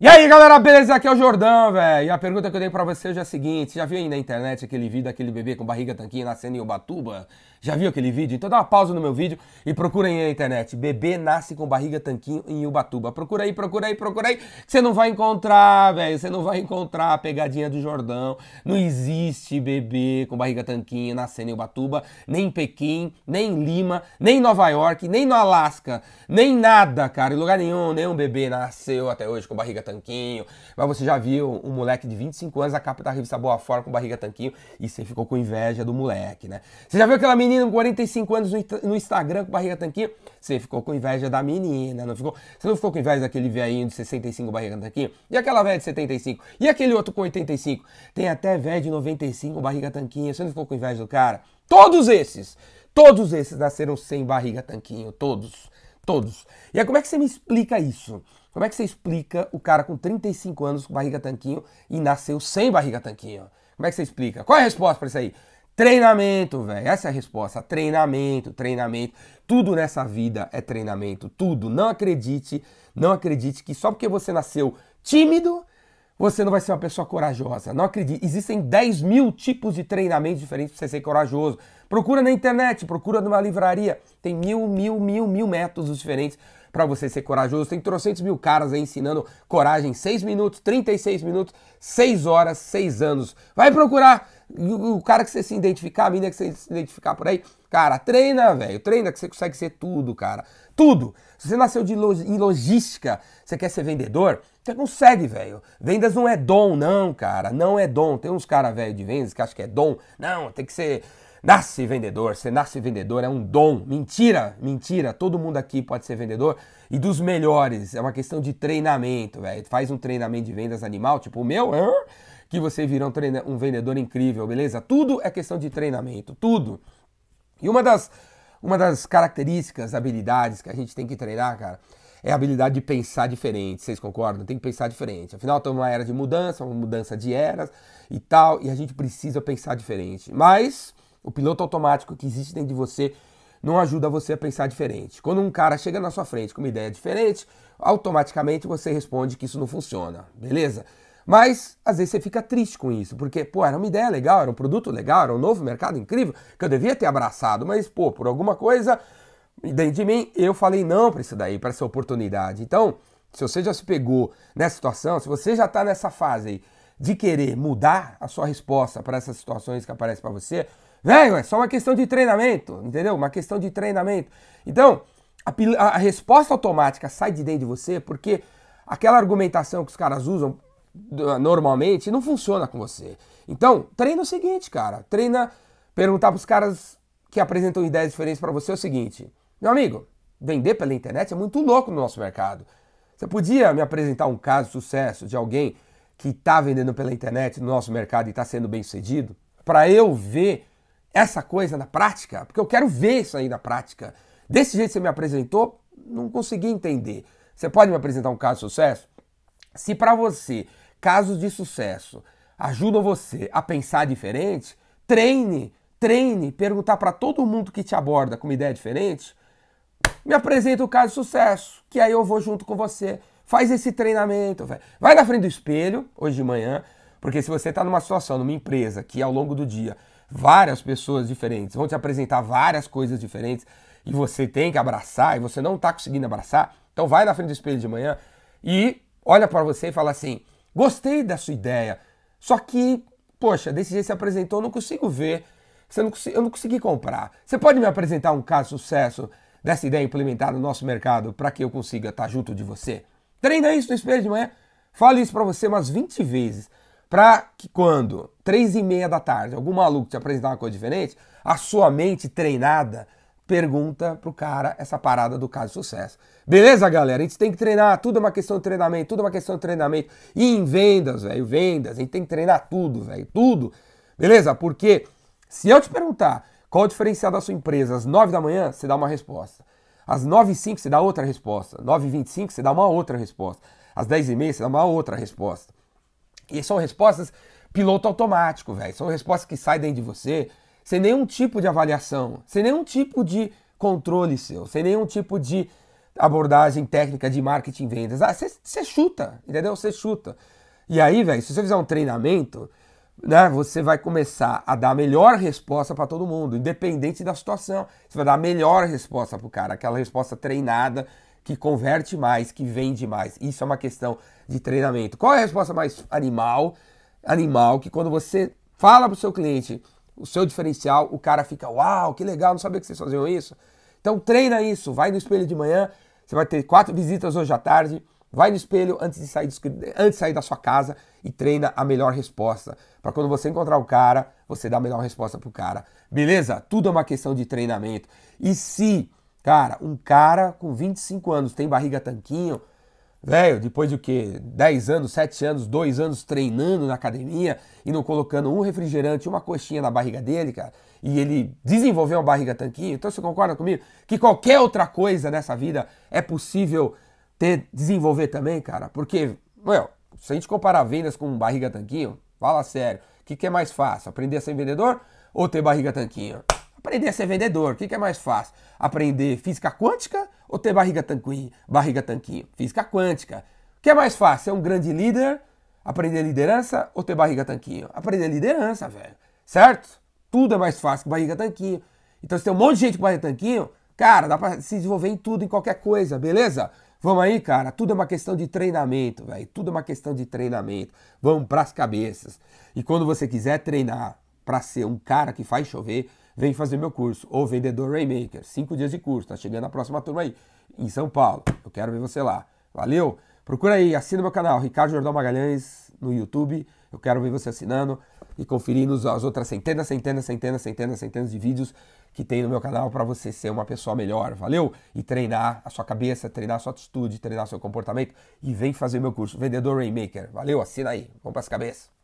E aí galera, beleza? Aqui é o Jordão, velho. E a pergunta que eu tenho pra você hoje é a seguinte: já viu aí na internet aquele vídeo daquele bebê com barriga tanquinha nascendo em Ubatuba? Já viu aquele vídeo? Então dá uma pausa no meu vídeo e procura aí na internet. Bebê nasce com barriga tanquinho em Ubatuba. Procura aí, procura aí, procura aí. Você não vai encontrar, velho. Você não vai encontrar a pegadinha do Jordão. Não existe bebê com barriga tanquinho nascendo em Ubatuba, nem em Pequim, nem em Lima, nem em Nova York, nem no Alasca, nem nada, cara. Em lugar nenhum, nenhum bebê nasceu até hoje com barriga tanquinho. Mas você já viu um moleque de 25 anos a capa da revista Boa Forma com barriga tanquinho e você ficou com inveja do moleque, né? Você já viu aquela menina menina com 45 anos no Instagram com barriga tanquinho, você ficou com inveja da menina, não ficou? Você não ficou com inveja daquele velhinho de 65 barriga tanquinho? E aquela velha de 75? E aquele outro com 85? Tem até velho de 95 barriga tanquinho, você não ficou com inveja do cara? Todos esses, todos esses nasceram sem barriga tanquinho, todos, todos. E aí como é que você me explica isso? Como é que você explica o cara com 35 anos com barriga tanquinho e nasceu sem barriga tanquinho? Como é que você explica? Qual é a resposta para isso aí? Treinamento, velho. Essa é a resposta. Treinamento, treinamento. Tudo nessa vida é treinamento. Tudo. Não acredite, não acredite que só porque você nasceu tímido, você não vai ser uma pessoa corajosa. Não acredite. Existem 10 mil tipos de treinamentos diferentes para você ser corajoso. Procura na internet, procura numa livraria. Tem mil, mil, mil, mil métodos diferentes para você ser corajoso. Tem trocentos mil caras aí ensinando coragem 6 minutos, 36 minutos, 6 horas, 6 anos. Vai procurar o cara que você se identificar, a menina que você se identificar por aí, cara, treina, velho. Treina que você consegue ser tudo, cara. Tudo. Se você nasceu de log em logística, você quer ser vendedor, você consegue, velho. Vendas não é dom, não, cara. Não é dom. Tem uns caras, velho, de vendas que acham que é dom. Não, tem que ser. Nasce vendedor, você nasce vendedor, é um dom. Mentira, mentira. Todo mundo aqui pode ser vendedor e dos melhores. É uma questão de treinamento, velho. Faz um treinamento de vendas animal, tipo o meu, que você vira um, um vendedor incrível, beleza? Tudo é questão de treinamento, tudo. E uma das, uma das características, habilidades que a gente tem que treinar, cara, é a habilidade de pensar diferente. Vocês concordam? Tem que pensar diferente. Afinal, estamos numa era de mudança, uma mudança de eras e tal, e a gente precisa pensar diferente. Mas o piloto automático que existe dentro de você não ajuda você a pensar diferente. Quando um cara chega na sua frente com uma ideia diferente, automaticamente você responde que isso não funciona, beleza? Mas às vezes você fica triste com isso, porque, pô, era uma ideia legal, era um produto legal, era um novo mercado incrível que eu devia ter abraçado, mas, pô, por alguma coisa dentro de mim, eu falei não para isso daí, para essa oportunidade. Então, se você já se pegou nessa situação, se você já está nessa fase aí de querer mudar a sua resposta para essas situações que aparecem para você, velho, é só uma questão de treinamento, entendeu? Uma questão de treinamento. Então, a, a resposta automática sai de dentro de você porque aquela argumentação que os caras usam normalmente não funciona com você. Então, treina o seguinte, cara. Treina perguntar para os caras que apresentam ideias diferentes para você é o seguinte: meu amigo, vender pela internet é muito louco no nosso mercado. Você podia me apresentar um caso de sucesso de alguém que está vendendo pela internet no nosso mercado e está sendo bem sucedido? Para eu ver essa coisa na prática, porque eu quero ver isso aí na prática. Desse jeito que você me apresentou, não consegui entender. Você pode me apresentar um caso de sucesso? Se para você casos de sucesso ajudam você a pensar diferente, treine, treine, perguntar para todo mundo que te aborda com uma ideia diferente, me apresenta o caso de sucesso, que aí eu vou junto com você. Faz esse treinamento, véio. vai na frente do espelho hoje de manhã, porque se você está numa situação, numa empresa que ao longo do dia várias pessoas diferentes vão te apresentar várias coisas diferentes e você tem que abraçar e você não está conseguindo abraçar, então vai na frente do espelho de manhã e olha para você e fala assim: Gostei da sua ideia. Só que, poxa, desse jeito você apresentou, eu não consigo ver. Você não, eu não consegui comprar. Você pode me apresentar um caso de sucesso dessa ideia implementada no nosso mercado para que eu consiga estar junto de você? Treina isso no espelho de manhã. Fale isso para você umas 20 vezes. Para que quando, três e meia da tarde, algum maluco te apresentar uma coisa diferente, a sua mente treinada pergunta pro cara essa parada do caso de sucesso. Beleza, galera? A gente tem que treinar, tudo é uma questão de treinamento, tudo é uma questão de treinamento. E em vendas, velho, vendas, a gente tem que treinar tudo, velho, tudo. Beleza? Porque se eu te perguntar qual o diferencial da sua empresa às 9 da manhã, você dá uma resposta. Às 9 e 5 você dá outra resposta. 9 e 25 você dá uma outra resposta. Às 10 e meia você dá uma outra resposta. E são respostas piloto automático, velho. São respostas que saem dentro de você sem nenhum tipo de avaliação, sem nenhum tipo de controle seu, sem nenhum tipo de abordagem técnica de marketing e vendas. Ah, você chuta, entendeu? Você chuta. E aí, velho, se você fizer um treinamento, né, você vai começar a dar a melhor resposta para todo mundo, independente da situação. Você vai dar a melhor resposta pro cara, aquela resposta treinada que converte mais, que vende mais. Isso é uma questão de treinamento. Qual é a resposta mais animal? Animal que quando você fala pro seu cliente o seu diferencial, o cara fica, uau, que legal, não sabia que vocês faziam isso. Então treina isso, vai no espelho de manhã, você vai ter quatro visitas hoje à tarde, vai no espelho antes de sair, antes de sair da sua casa e treina a melhor resposta. Para quando você encontrar o cara, você dá a melhor resposta pro cara. Beleza? Tudo é uma questão de treinamento. E se, cara, um cara com 25 anos tem barriga tanquinho, velho, depois de o quê? 10 anos, 7 anos, 2 anos treinando na academia e não colocando um refrigerante, uma coxinha na barriga dele, cara, e ele desenvolveu uma barriga tanquinho, então você concorda comigo que qualquer outra coisa nessa vida é possível ter, desenvolver também, cara? Porque, meu, se a gente comparar vendas com barriga tanquinho, fala sério, o que, que é mais fácil? Aprender a ser vendedor ou ter barriga tanquinho? Aprender a ser vendedor, o que, que é mais fácil? Aprender física quântica ou ter barriga tanquinho? Barriga tanquinho, física quântica. O que é mais fácil? Ser um grande líder, aprender liderança ou ter barriga tanquinho? Aprender liderança, velho. Certo? Tudo é mais fácil que barriga tanquinho. Então se tem um monte de gente com barriga tanquinho, cara, dá pra se desenvolver em tudo, em qualquer coisa, beleza? Vamos aí, cara. Tudo é uma questão de treinamento, velho. Tudo é uma questão de treinamento. Vamos pras cabeças. E quando você quiser treinar para ser um cara que faz chover, vem fazer meu curso, o Vendedor Rainmaker. Cinco dias de curso, tá chegando a próxima turma aí, em São Paulo. Eu quero ver você lá. Valeu? Procura aí, assina meu canal, Ricardo Jordão Magalhães, no YouTube. Eu quero ver você assinando e conferindo as outras centenas, centenas, centenas, centenas, centenas de vídeos que tem no meu canal para você ser uma pessoa melhor, valeu? E treinar a sua cabeça, treinar a sua atitude, treinar seu comportamento e vem fazer meu curso Vendedor Rainmaker. Valeu? Assina aí. Vamos para as cabeças.